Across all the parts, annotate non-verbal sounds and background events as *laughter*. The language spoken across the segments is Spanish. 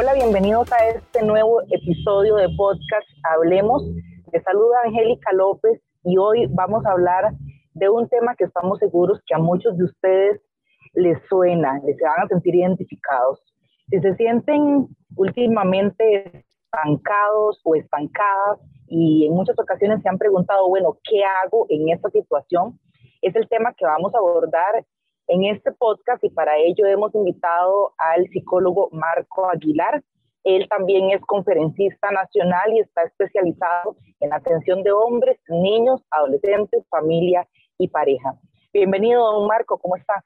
Hola, bienvenidos a este nuevo episodio de podcast Hablemos. Les saluda Angélica López y hoy vamos a hablar de un tema que estamos seguros que a muchos de ustedes les suena, les van a sentir identificados. Si se sienten últimamente estancados o estancadas y en muchas ocasiones se han preguntado, bueno, ¿qué hago en esta situación? Es el tema que vamos a abordar en este podcast y para ello hemos invitado al psicólogo Marco Aguilar. Él también es conferencista nacional y está especializado en atención de hombres, niños, adolescentes, familia y pareja. Bienvenido, don Marco, ¿cómo está?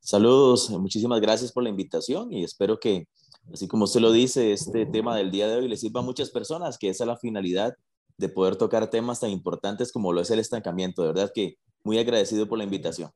Saludos, muchísimas gracias por la invitación y espero que, así como usted lo dice, este tema del día de hoy le sirva a muchas personas, que esa es la finalidad de poder tocar temas tan importantes como lo es el estancamiento. De verdad que muy agradecido por la invitación.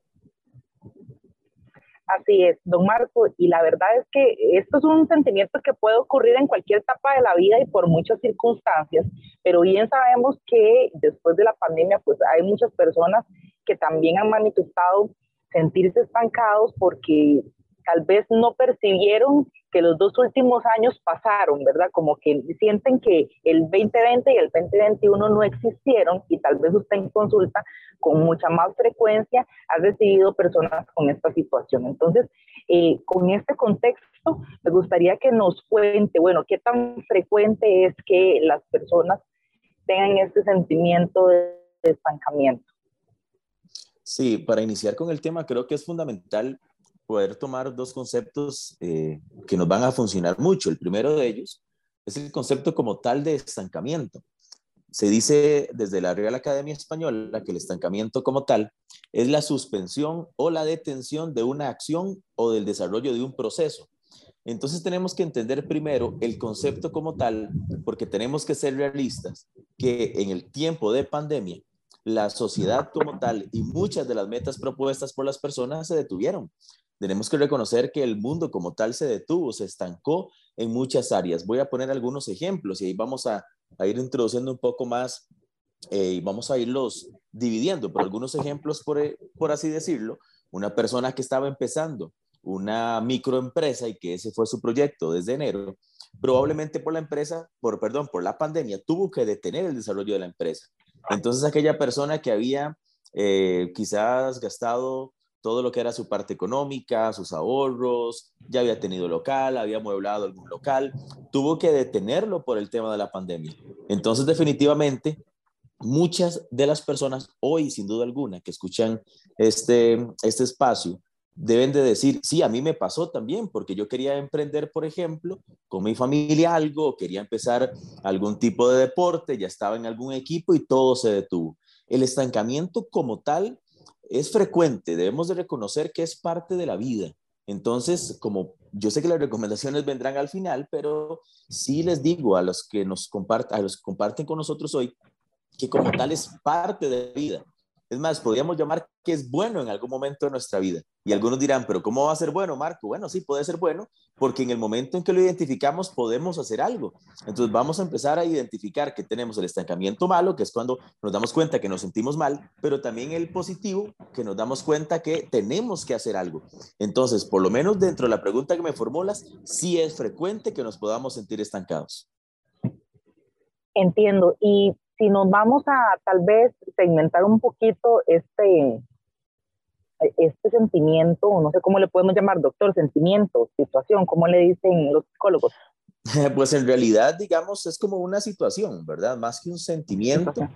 Así es, don Marco, y la verdad es que esto es un sentimiento que puede ocurrir en cualquier etapa de la vida y por muchas circunstancias, pero bien sabemos que después de la pandemia, pues hay muchas personas que también han manifestado sentirse estancados porque tal vez no percibieron que los dos últimos años pasaron, ¿verdad? Como que sienten que el 2020 y el 2021 no existieron y tal vez usted en consulta con mucha más frecuencia ha recibido personas con esta situación. Entonces, eh, con este contexto, me gustaría que nos cuente, bueno, qué tan frecuente es que las personas tengan este sentimiento de estancamiento. Sí, para iniciar con el tema, creo que es fundamental poder tomar dos conceptos eh, que nos van a funcionar mucho. El primero de ellos es el concepto como tal de estancamiento. Se dice desde la Real Academia Española que el estancamiento como tal es la suspensión o la detención de una acción o del desarrollo de un proceso. Entonces tenemos que entender primero el concepto como tal, porque tenemos que ser realistas, que en el tiempo de pandemia, la sociedad como tal y muchas de las metas propuestas por las personas se detuvieron tenemos que reconocer que el mundo como tal se detuvo, se estancó en muchas áreas. Voy a poner algunos ejemplos y ahí vamos a, ir introduciendo un poco más eh, y vamos a irlos dividiendo, por algunos ejemplos, por, eh, por así decirlo, una persona que estaba empezando una microempresa y que ese fue su proyecto desde enero, probablemente por la empresa, por perdón, por la pandemia, tuvo que detener el desarrollo de la empresa. Entonces aquella persona que había eh, quizás gastado todo lo que era su parte económica, sus ahorros, ya había tenido local, había mueblado algún local, tuvo que detenerlo por el tema de la pandemia. Entonces, definitivamente, muchas de las personas hoy, sin duda alguna, que escuchan este, este espacio, deben de decir, sí, a mí me pasó también, porque yo quería emprender, por ejemplo, con mi familia algo, quería empezar algún tipo de deporte, ya estaba en algún equipo y todo se detuvo. El estancamiento como tal es frecuente, debemos de reconocer que es parte de la vida. Entonces, como yo sé que las recomendaciones vendrán al final, pero sí les digo a los que nos comparten, a los que comparten con nosotros hoy, que como tal es parte de la vida. Es más, podríamos llamar que es bueno en algún momento de nuestra vida. Y algunos dirán, pero ¿cómo va a ser bueno, Marco? Bueno, sí, puede ser bueno, porque en el momento en que lo identificamos podemos hacer algo. Entonces vamos a empezar a identificar que tenemos el estancamiento malo, que es cuando nos damos cuenta que nos sentimos mal, pero también el positivo, que nos damos cuenta que tenemos que hacer algo. Entonces, por lo menos dentro de la pregunta que me formulas, sí es frecuente que nos podamos sentir estancados. Entiendo. Y si nos vamos a tal vez segmentar un poquito este, este sentimiento, no sé cómo le podemos llamar, doctor, sentimiento, situación, ¿cómo le dicen los psicólogos? *laughs* Pues en realidad, digamos, es como una situación, ¿verdad? Más que un sentimiento,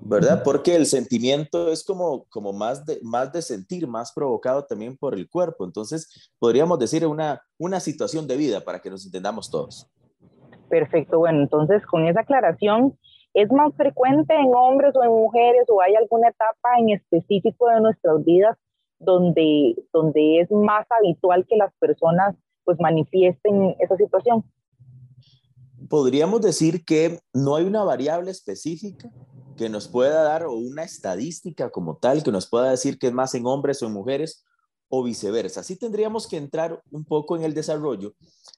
¿verdad? Porque el sentimiento es como, como más, de, más de sentir, más provocado también por el cuerpo. Entonces, podríamos decir una, una situación de vida para que nos entendamos todos. Perfecto, bueno, entonces con esa aclaración, ¿Es más frecuente en hombres o en mujeres o hay alguna etapa en específico de nuestras vidas donde, donde es más habitual que las personas pues manifiesten esa situación? Podríamos decir que no hay una variable específica que nos pueda dar o una estadística como tal que nos pueda decir que es más en hombres o en mujeres o viceversa. Sí tendríamos que entrar un poco en el desarrollo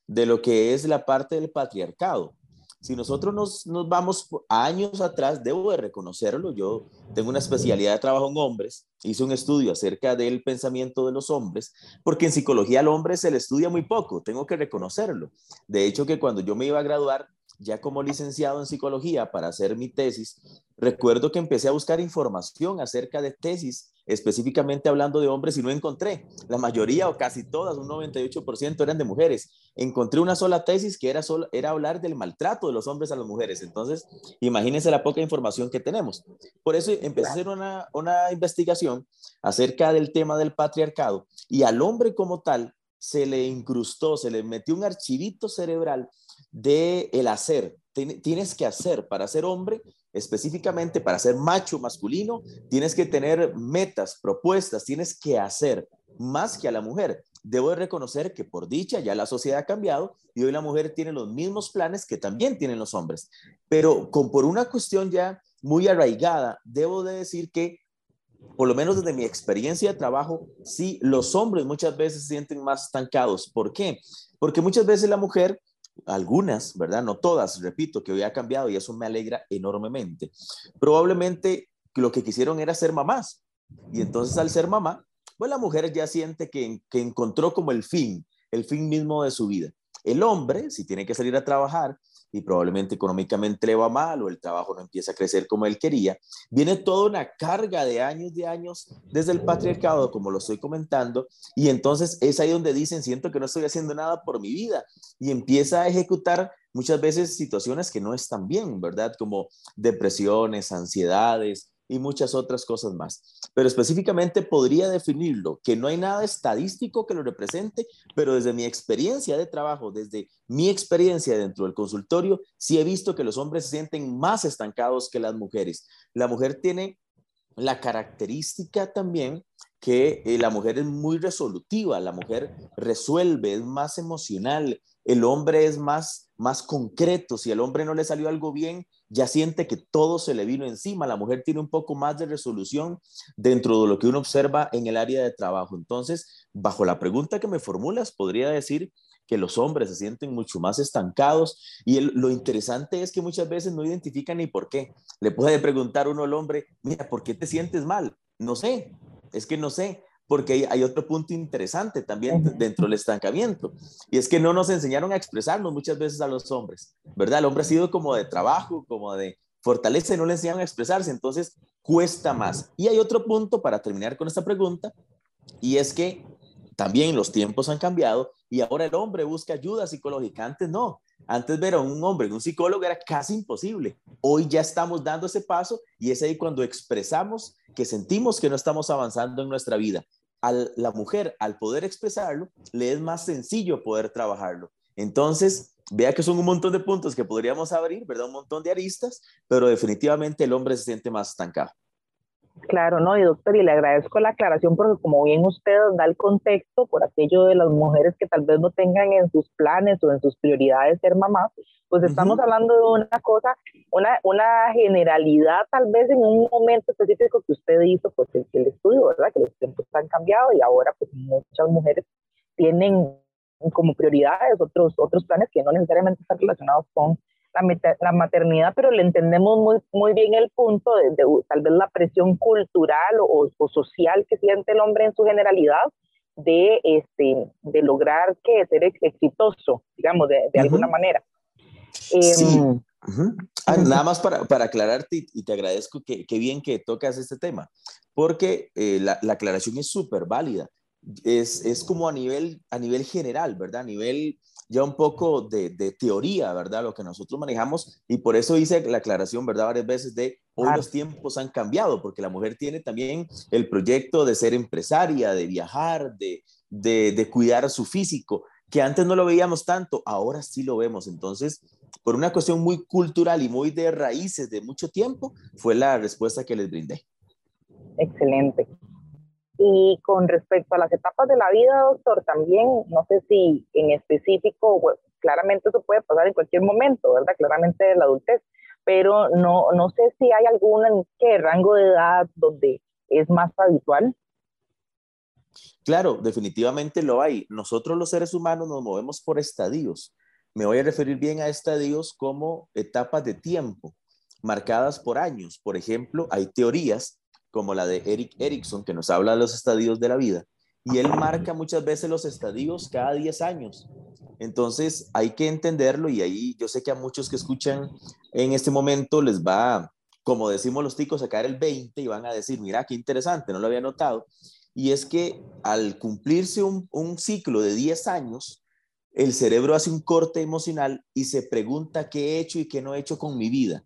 de lo que es la parte del patriarcado Si nosotros nos, nos vamos años atrás, debo de reconocerlo, yo tengo una especialidad de trabajo en hombres, hice un estudio acerca del pensamiento de los hombres, porque en psicología al hombre se le estudia muy poco, tengo que reconocerlo. De hecho, que cuando yo me iba a graduar, ya como licenciado en psicología para hacer mi tesis, recuerdo que empecé a buscar información acerca de tesis, específicamente hablando de hombres, y no encontré. La mayoría o casi todas, un 98% eran de mujeres. Encontré una sola tesis que era, solo, era hablar del maltrato de los hombres a las mujeres. Entonces, imagínense la poca información que tenemos. Por eso empecé a hacer una, una investigación acerca del tema del patriarcado y al hombre como tal se le incrustó, se le metió un archivito cerebral de el hacer. Tienes que hacer para ser hombre, específicamente para ser macho masculino, tienes que tener metas, propuestas, tienes que hacer más que a la mujer. Debo de reconocer que por dicha ya la sociedad ha cambiado y hoy la mujer tiene los mismos planes que también tienen los hombres. Pero con, por una cuestión ya muy arraigada, debo de decir que por lo menos desde mi experiencia de trabajo, sí, los hombres muchas veces se sienten más estancados. ¿Por qué? Porque muchas veces la mujer algunas, ¿verdad? No todas, repito, que hoy ha cambiado y eso me alegra enormemente. Probablemente lo que quisieron era ser mamás. Y entonces al ser mamá, pues la mujer ya siente que, que encontró como el fin, el fin mismo de su vida. El hombre, si tiene que salir a trabajar, y probablemente económicamente le va mal o el trabajo no empieza a crecer como él quería. Viene toda una carga de años de años desde el patriarcado, como lo estoy comentando, y entonces es ahí donde dicen, siento que no estoy haciendo nada por mi vida y empieza a ejecutar muchas veces situaciones que no están bien, ¿verdad? Como depresiones, ansiedades, y muchas otras cosas más. Pero específicamente podría definirlo, que no hay nada estadístico que lo represente, pero desde mi experiencia de trabajo, desde mi experiencia dentro del consultorio, sí he visto que los hombres se sienten más estancados que las mujeres. La mujer tiene la característica también que eh, la mujer es muy resolutiva, la mujer resuelve, es más emocional, el hombre es más, más concreto, si al hombre no le salió algo bien, ya siente que todo se le vino encima. La mujer tiene un poco más de resolución dentro de lo que uno observa en el área de trabajo. Entonces, bajo la pregunta que me formulas, podría decir que los hombres se sienten mucho más estancados y lo interesante es que muchas veces no identifican ni por qué. Le puede preguntar uno al hombre, mira, ¿por qué te sientes mal? No sé, es que no sé porque hay, otro punto interesante también dentro del estancamiento, y es que no nos enseñaron a expresarnos muchas veces a los hombres, ¿verdad? El hombre ha sido como de trabajo, como de fortaleza y no le enseñaron a expresarse, entonces cuesta más. Y hay otro punto para terminar con esta pregunta, y es que también los tiempos han cambiado y ahora el hombre busca ayuda psicológica, antes no. Antes ver a un hombre, un psicólogo era casi imposible. Hoy ya estamos dando ese paso y es ahí cuando expresamos que sentimos que no estamos avanzando en nuestra vida a la mujer, al poder expresarlo, le es más sencillo poder trabajarlo. Entonces, vea que son un montón de puntos que podríamos abrir, ¿verdad? Un montón de aristas, pero definitivamente el hombre se siente más estancado. Claro, no, y doctor, y le agradezco la aclaración porque como bien usted da el contexto por aquello de las mujeres que tal vez no tengan en sus planes o en sus prioridades ser mamás, pues estamos hablando de una cosa, una, una generalidad tal vez en un momento específico que usted hizo, pues el, el estudio, ¿verdad? Que los tiempos han cambiado y ahora pues muchas mujeres tienen como prioridades otros, otros planes que no necesariamente están relacionados con la, maternidad, pero le entendemos muy, muy bien el punto de, tal vez la presión cultural o, social que siente el hombre en su generalidad de, este, de lograr que ser exitoso, digamos, de, de alguna manera. sí. Em, ah, nada más para, para aclararte y te agradezco que, que, bien que tocas este tema, porque eh, la, la, aclaración es súper válida. Es, es, como a nivel, a nivel general, ¿verdad? A nivel ya un poco de, teoría, ¿verdad? Lo que nosotros manejamos y por eso hice la aclaración, ¿verdad? Varias veces de hoy los tiempos han cambiado porque la mujer tiene también el proyecto de ser empresaria, de viajar, de, de, cuidar su físico, que antes no lo veíamos tanto, ahora sí lo vemos. Entonces, por una cuestión muy cultural y muy de raíces de mucho tiempo, fue la respuesta que les brindé. Excelente. Y con respecto a las etapas de la vida, doctor, también, no sé si en específico, claramente eso puede pasar en cualquier momento, ¿verdad? Claramente de la adultez, pero no, no sé si hay algún ¿qué, rango de edad donde es más habitual. Claro, definitivamente lo hay. Nosotros los seres humanos nos movemos por estadios. me voy a referir bien a estadios como etapas de tiempo marcadas por años. Por ejemplo, hay teorías como la de Eric Erickson que nos habla de los estadios de la vida y él marca muchas veces los estadios cada 10 años. Entonces hay que entenderlo y ahí yo sé que a muchos que escuchan en este momento les va, como decimos los ticos, a caer el 20 y van a decir, mira, qué interesante, no lo había notado. Y es que al cumplirse un, ciclo de 10 años, el cerebro hace un corte emocional y se pregunta qué he hecho y qué no he hecho con mi vida.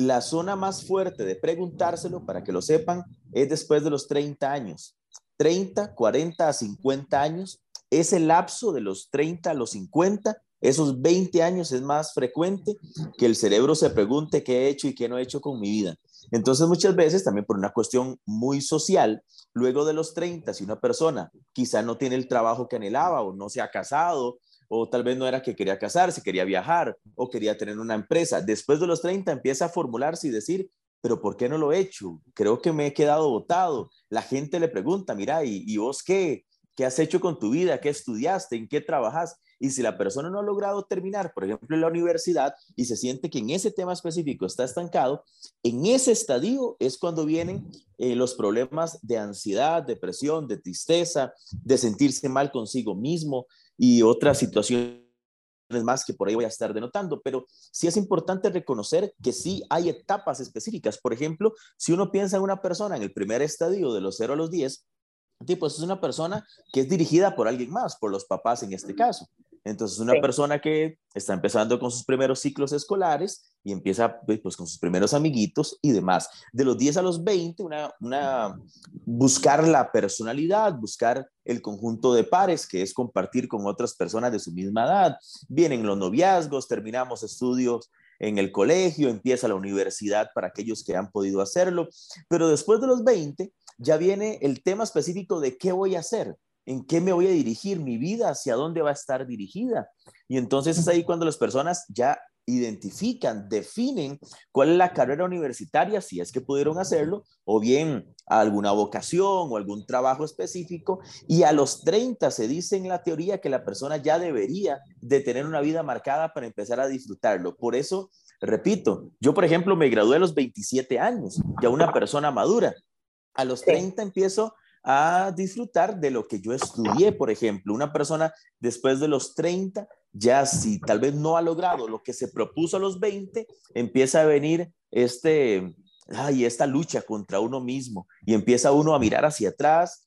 La zona más fuerte de preguntárselo, para que lo sepan, es después de los 30 años. 30, 40 a 50 años, ese lapso de los 30 a los 50, esos 20 años es más frecuente que el cerebro se pregunte qué he hecho y qué no he hecho con mi vida. Entonces muchas veces también por una cuestión muy social, luego de los 30, si una persona quizá no tiene el trabajo que anhelaba o no se ha casado o tal vez no era que quería casarse, quería viajar o quería tener una empresa, después de los 30 empieza a formularse y decir, pero ¿por qué no lo he hecho? Creo que me he quedado votado. La gente le pregunta, mira, ¿y, vos qué? ¿Qué has hecho con tu vida? ¿Qué estudiaste? ¿En qué trabajas? Y si la persona no ha logrado terminar, por ejemplo, en la universidad y se siente que en ese tema específico está estancado, en ese estadio es cuando vienen eh, los problemas de ansiedad, depresión, de tristeza, de sentirse mal consigo mismo y otras situaciones más que por ahí voy a estar denotando, pero sí es importante reconocer que sí hay etapas específicas. Por ejemplo, si uno piensa en una persona en el primer estadio de los 0 a los 10, tipo, es una persona que es dirigida por alguien más, por los papás en este caso. Entonces, una persona que está empezando con sus primeros ciclos escolares y empieza pues, pues con sus primeros amiguitos y demás. De los 10 a los 20, una, una, buscar la personalidad, buscar el conjunto de pares, que es compartir con otras personas de su misma edad. Vienen los noviazgos, terminamos estudios en el colegio, empieza la universidad para aquellos que han podido hacerlo, pero después de los 20 ya viene el tema específico de qué voy a hacer en qué me voy a dirigir, mi vida, hacia dónde va a estar dirigida. Y entonces es ahí cuando las personas ya identifican, definen cuál es la carrera universitaria, si es que pudieron hacerlo, o bien alguna vocación o algún trabajo específico. Y a los 30 se dice en la teoría que la persona ya debería de tener una vida marcada para empezar a disfrutarlo. Por eso, repito, yo por ejemplo me gradué a los 27 años, ya una persona madura. A los 30 empiezo a disfrutar de lo que yo estudié, por ejemplo. Una persona después de los 30, ya si tal vez no ha logrado lo que se propuso a los 20, empieza a venir este, ay, esta lucha contra uno mismo y empieza uno a mirar hacia atrás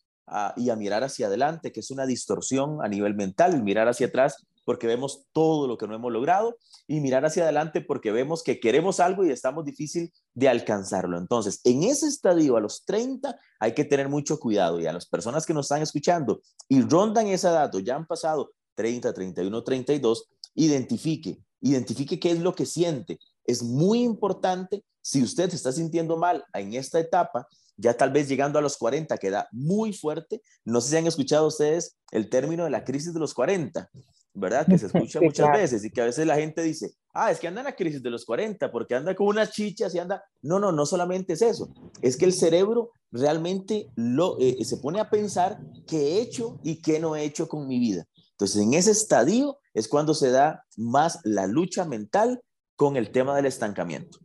y a mirar hacia adelante, que es una distorsión a nivel mental, mirar hacia atrás porque vemos todo lo que no hemos logrado y mirar hacia adelante porque vemos que queremos algo y estamos difícil de alcanzarlo. Entonces, en ese estadio a los 30 hay que tener mucho cuidado y a las personas que nos están escuchando y rondan esa edad o ya han pasado 30, 31, 32, identifique, identifique qué es lo que siente. Es muy importante si usted se está sintiendo mal en esta etapa, ya tal vez llegando a los 40 queda muy fuerte. No sé si han escuchado ustedes el término de la crisis de los 40. ¿Verdad? Que se *laughs* escucha muchas veces y que a veces la gente dice, ah, es que anda en la crisis de los 40 porque anda con unas chichas y anda... No, no, no solamente es eso, es que el cerebro realmente lo, eh, se pone a pensar qué he hecho y qué no he hecho con mi vida. Entonces, en ese estadio es cuando se da más la lucha mental con el tema del estancamiento.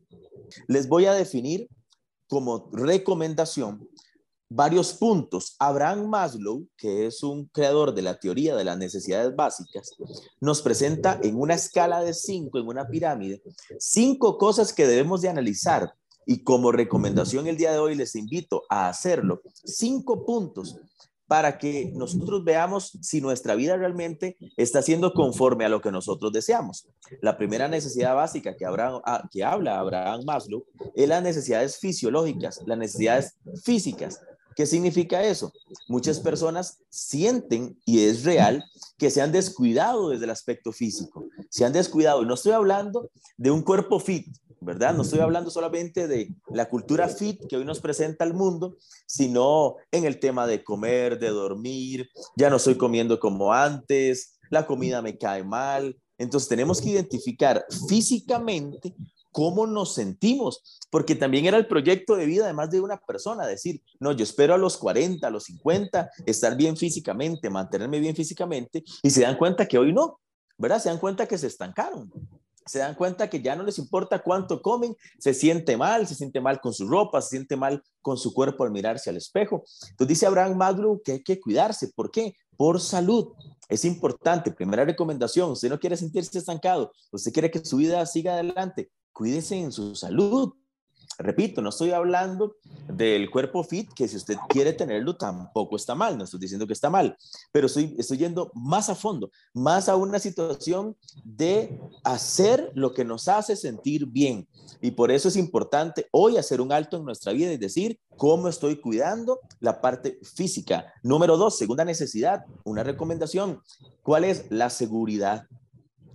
Les voy a definir como recomendación varios puntos. Abraham Maslow, que es un creador de la teoría de las necesidades básicas, nos presenta en una escala de cinco, en una pirámide, cinco cosas que debemos de analizar. Y como recomendación el día de hoy les invito a hacerlo. Cinco puntos para que nosotros veamos si nuestra vida realmente está siendo conforme a lo que nosotros deseamos. La primera necesidad básica que, ah, que habla Abraham Maslow es las necesidades fisiológicas, las necesidades físicas. ¿Qué significa eso? Muchas personas sienten, y es real, que se han descuidado desde el aspecto físico. Se han descuidado. No estoy hablando de un cuerpo fit, ¿verdad? No estoy hablando solamente de la cultura fit que hoy nos presenta el mundo, sino en el tema de comer, de dormir. Ya no estoy comiendo como antes, la comida me cae mal. Entonces tenemos que identificar físicamente cómo nos sentimos, porque también era el proyecto de vida de más de una persona, decir, no, yo espero a los 40, a los 50, estar bien físicamente, mantenerme bien físicamente, y se dan cuenta que hoy no. ¿verdad? Se dan cuenta que se estancaron se dan cuenta que ya no les importa cuánto comen, se siente mal, se siente mal con su ropa, se siente mal con su cuerpo al mirarse al espejo. Entonces dice Abraham Maslow que hay que cuidarse. ¿Por qué? Por salud. Es importante. Primera recomendación, usted no quiere sentirse estancado, usted quiere que su vida siga adelante, cuídese en su salud. Repito, no estoy hablando del cuerpo fit, que si usted quiere tenerlo tampoco está mal, no estoy diciendo que está mal, pero estoy, estoy yendo más a fondo, más a una situación de hacer lo que nos hace sentir bien. Y por eso es importante hoy hacer un alto en nuestra vida y decir cómo estoy cuidando la parte física. Número dos, segunda necesidad, una recomendación. ¿Cuál es la seguridad?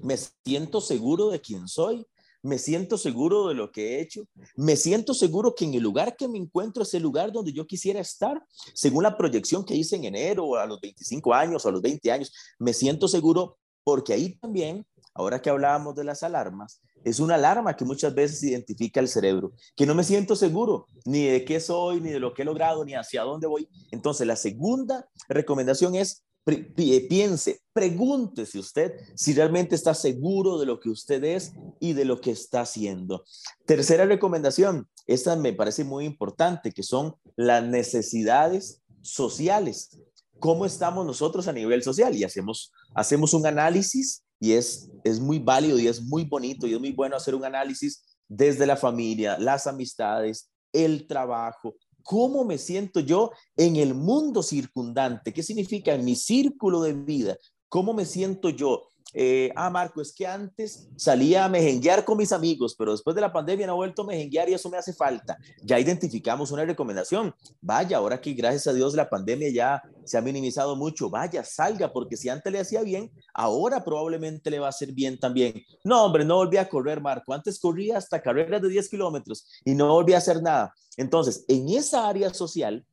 ¿Me siento seguro de quién soy? Me siento seguro de lo que he hecho, me siento seguro que en el lugar que me encuentro es el lugar donde yo quisiera estar, según la proyección que hice en enero, a los 25 años a los 20 años, me siento seguro porque ahí también, ahora que hablábamos de las alarmas, es una alarma que muchas veces identifica el cerebro, que no me siento seguro ni de qué soy, ni de lo que he logrado, ni hacia dónde voy. Entonces, la segunda recomendación es piense, pregúntese usted si realmente está seguro de lo que usted es y de lo que está haciendo. Tercera recomendación, esta me parece muy importante, que son las necesidades sociales. ¿Cómo estamos nosotros a nivel social? Y hacemos, hacemos un análisis y es, es muy válido y es muy bonito y es muy bueno hacer un análisis desde la familia, las amistades, el trabajo, cómo me siento yo en el mundo circundante, qué significa en mi círculo de vida, cómo me siento yo. Eh, ah, Marco, es que antes salía a mejenguear con mis amigos, pero después de la pandemia no he vuelto a mejenguear y eso me hace falta. Ya identificamos una recomendación. Vaya, ahora que gracias a Dios la pandemia ya se ha minimizado mucho, vaya, salga, porque si antes le hacía bien, ahora probablemente le va a hacer bien también. No, hombre, no volví a correr, Marco. Antes corría hasta carreras de 10 kilómetros y no volví a hacer nada. Entonces, en esa área social,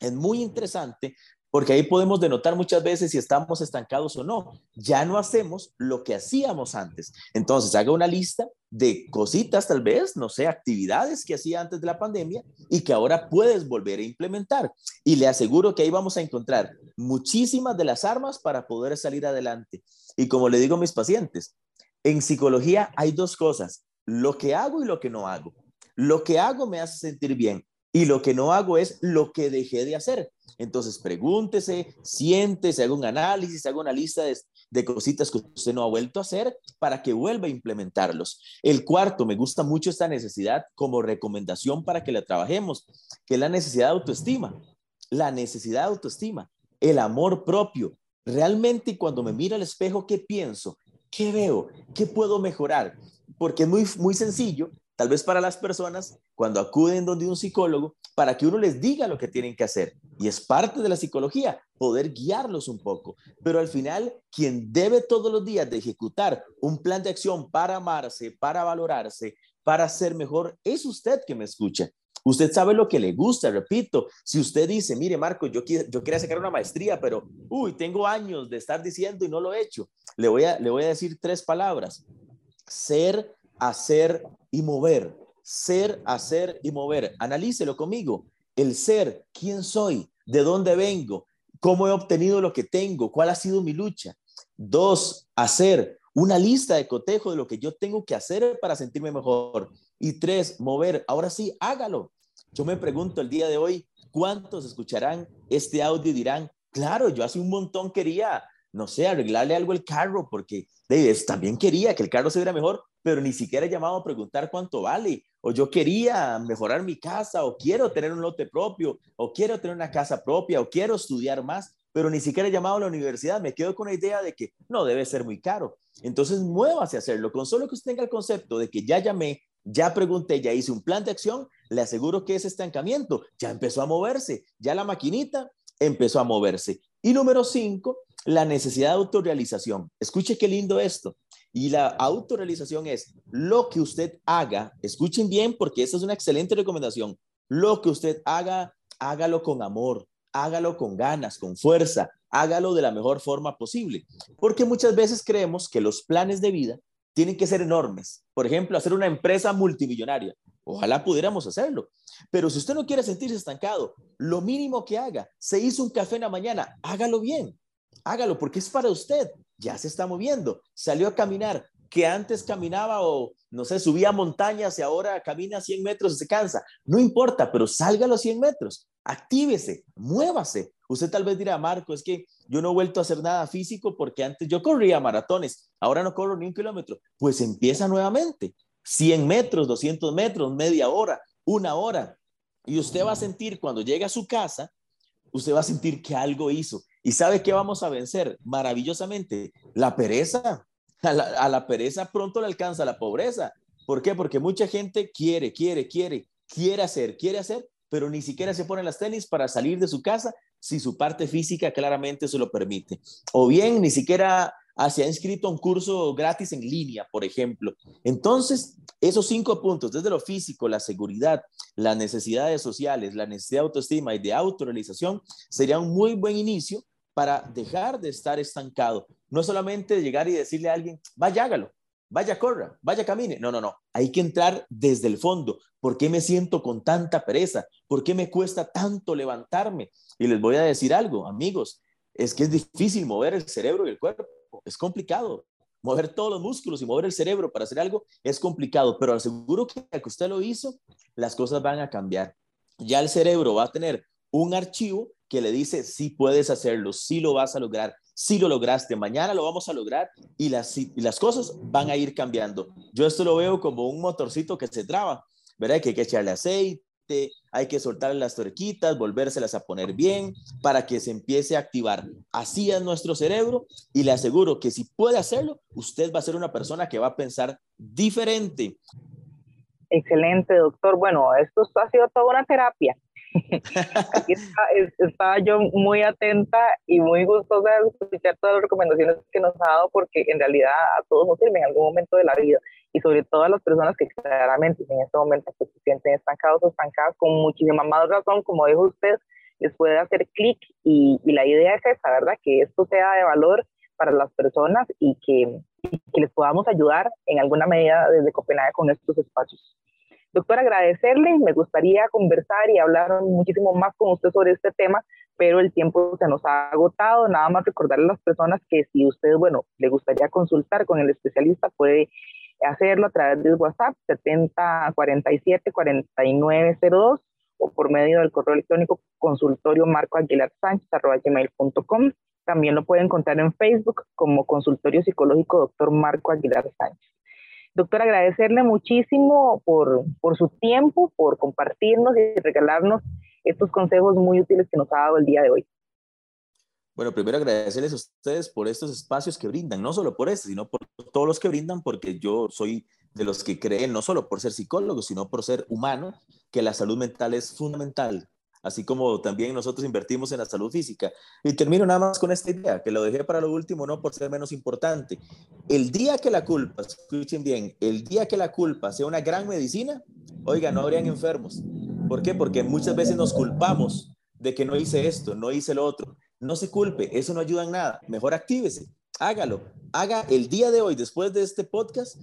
es muy interesante porque ahí podemos denotar muchas veces si estamos estancados o no. Ya no hacemos lo que hacíamos antes. Entonces, haga una lista de cositas tal vez, no sé, actividades que hacía antes de la pandemia y que ahora puedes volver a implementar. Y le aseguro que ahí vamos a encontrar muchísimas de las armas para poder salir adelante. Y como le digo a mis pacientes, en psicología hay dos cosas, lo que hago y lo que no hago. Lo que hago me hace sentir bien y lo que no hago es lo que dejé de hacer. Entonces, pregúntese, siéntese, haga un análisis, haga una lista de, cositas que usted no ha vuelto a hacer para que vuelva a implementarlos. El cuarto, me gusta mucho esta necesidad como recomendación para que la trabajemos, que es la necesidad de autoestima. La necesidad de autoestima, el amor propio. Realmente cuando me miro al espejo, ¿qué pienso? ¿Qué veo? ¿Qué puedo mejorar? Porque es muy, muy sencillo tal vez para las personas, cuando acuden donde un psicólogo, para que uno les diga lo que tienen que hacer. Y es parte de la psicología, poder guiarlos un poco. Pero al final, quien debe todos los días ejecutar un plan de acción para amarse, para valorarse, para ser mejor, es usted que me escucha. Usted sabe lo que le gusta, repito. Si usted dice, mire, Marco, yo, yo quería sacar una maestría, pero, uy, tengo años de estar diciendo y no lo he hecho. Le voy a, le voy a decir tres palabras. Ser hacer y mover. Ser, hacer y mover. Analícelo conmigo. El ser, quién soy, de dónde vengo, cómo he obtenido lo que tengo, cuál ha sido mi lucha. Dos, hacer una lista de cotejo de lo que yo tengo que hacer para sentirme mejor. Y tres, mover. Ahora sí, hágalo. Yo me pregunto el día de hoy, ¿cuántos escucharán este audio y dirán, claro, yo hace un montón quería, no sé, arreglarle algo al carro porque también quería que el carro se viera mejor, pero ni siquiera he llamado a preguntar cuánto vale, o yo quería mejorar mi casa, o quiero tener un lote propio, o quiero tener una casa propia, o quiero estudiar más, pero ni siquiera he llamado a la universidad, me quedo con la idea de que no debe ser muy caro. Entonces, muévase a hacerlo. Con solo que usted tenga el concepto de que ya llamé, ya pregunté, ya hice un plan de acción, le aseguro que ese estancamiento ya empezó a moverse, ya la maquinita empezó a moverse. Y número cinco, la necesidad de autorrealización. Escuche qué lindo esto. Y la autorrealización es lo que usted haga, escuchen bien porque esta es una excelente recomendación, lo que usted haga, hágalo con amor, hágalo con ganas, con fuerza, hágalo de la mejor forma posible. Porque muchas veces creemos que los planes de vida tienen que ser enormes. Por ejemplo, hacer una empresa multimillonaria. Ojalá pudiéramos hacerlo. Pero si usted no quiere sentirse estancado, lo mínimo que haga, se hizo un café en la mañana, hágalo bien. Hágalo porque es para usted. Ya se está moviendo, salió a caminar, que antes caminaba o, no sé, subía montañas y ahora camina 100 metros y se cansa. No importa, pero salga a los 100 metros, actívese, muévase. Usted tal vez dirá, Marco, es que yo no he vuelto a hacer nada físico porque antes yo corría maratones, ahora no corro ni un kilómetro. Pues empieza nuevamente. 100 metros, 200 metros, media hora, una hora. Y usted va a sentir cuando llegue a su casa, usted va a sentir que algo hizo. ¿Y sabe qué vamos a vencer maravillosamente? La pereza. A la, pereza pronto le alcanza la pobreza. ¿Por qué? Porque mucha gente quiere, quiere, quiere, quiere hacer, quiere hacer, pero ni siquiera se pone las tenis para salir de su casa si su parte física claramente se lo permite. O bien ni siquiera se ha inscrito un curso gratis en línea, por ejemplo. Entonces, esos cinco puntos, desde lo físico, la seguridad, las necesidades sociales, la necesidad de autoestima y de autorrealización, sería un muy buen inicio para dejar de estar estancado. No solamente llegar y decirle a alguien, vaya, hágalo, vaya, corra, vaya, camine. No, no, no. Hay que entrar desde el fondo. ¿Por qué me siento con tanta pereza? ¿Por qué me cuesta tanto levantarme? Y les voy a decir algo, amigos, es que es difícil mover el cerebro y el cuerpo. Es complicado. Mover todos los músculos y mover el cerebro para hacer algo es complicado, pero aseguro que que usted lo hizo, las cosas van a cambiar. Ya el cerebro va a tener un archivo que le dice, sí puedes hacerlo, sí lo vas a lograr, sí lo lograste, mañana lo vamos a lograr y las, y las cosas van a ir cambiando. Yo esto lo veo como un motorcito que se traba, ¿verdad? Que hay que echarle aceite, hay que soltar las tuerquitas, volvérselas a poner bien para que se empiece a activar. Así es nuestro cerebro y le aseguro que si puede hacerlo, usted va a ser una persona que va a pensar diferente. Excelente, doctor. Bueno, esto ha sido toda una terapia *laughs* Aquí estaba yo muy atenta y muy gustosa de escuchar todas las recomendaciones que nos ha dado porque en realidad a todos nos sirven en algún momento de la vida y sobre todo a las personas que claramente en este momento pues, se sienten estancados o estancadas con muchísima más razón, como dijo usted, les puede hacer clic y, y, la idea es esa, ¿verdad? Que esto sea de valor para las personas y que, y que les podamos ayudar en alguna medida desde Copenhague con estos espacios. Doctor, agradecerle, me gustaría conversar y hablar muchísimo más con usted sobre este tema, pero el tiempo se nos ha agotado. Nada más recordarle a las personas que si usted, bueno, le gustaría consultar con el especialista, puede hacerlo a través del WhatsApp 7047 4902 o por medio del correo electrónico consultorio marco aguilar gmail.com. También lo pueden encontrar en Facebook como consultorio psicológico doctor Marco Aguilar Sánchez. Doctor, agradecerle muchísimo por, por su tiempo, por compartirnos y regalarnos estos consejos muy útiles que nos ha dado el día de hoy. Bueno, primero agradecerles a ustedes por estos espacios que brindan, no solo por este, sino por todos los que brindan, porque yo soy de los que creen, no solo por ser psicólogo, sino por ser humano, que la salud mental es fundamental así como también nosotros invertimos en la salud física. Y termino nada más con esta idea, que lo dejé para lo último, no por ser menos importante. El día que la culpa, escuchen bien, el día que la culpa sea una gran medicina, oiga, no habrían enfermos. ¿Por qué? Porque muchas veces nos culpamos de que no hice esto, no hice lo otro. No se culpe, eso no ayuda en nada. Mejor actívese, hágalo. Haga el día de hoy, después de este podcast,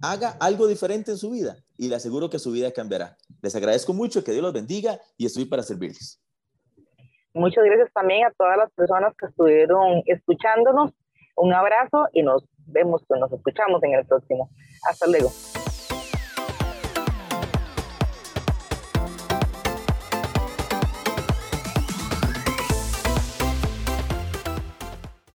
haga algo diferente en su vida y le aseguro que su vida cambiará. Les agradezco mucho, que Dios los bendiga y estoy para servirles. Muchas gracias también a todas las personas que estuvieron escuchándonos. Un abrazo y nos vemos, nos escuchamos en el próximo. Hasta luego.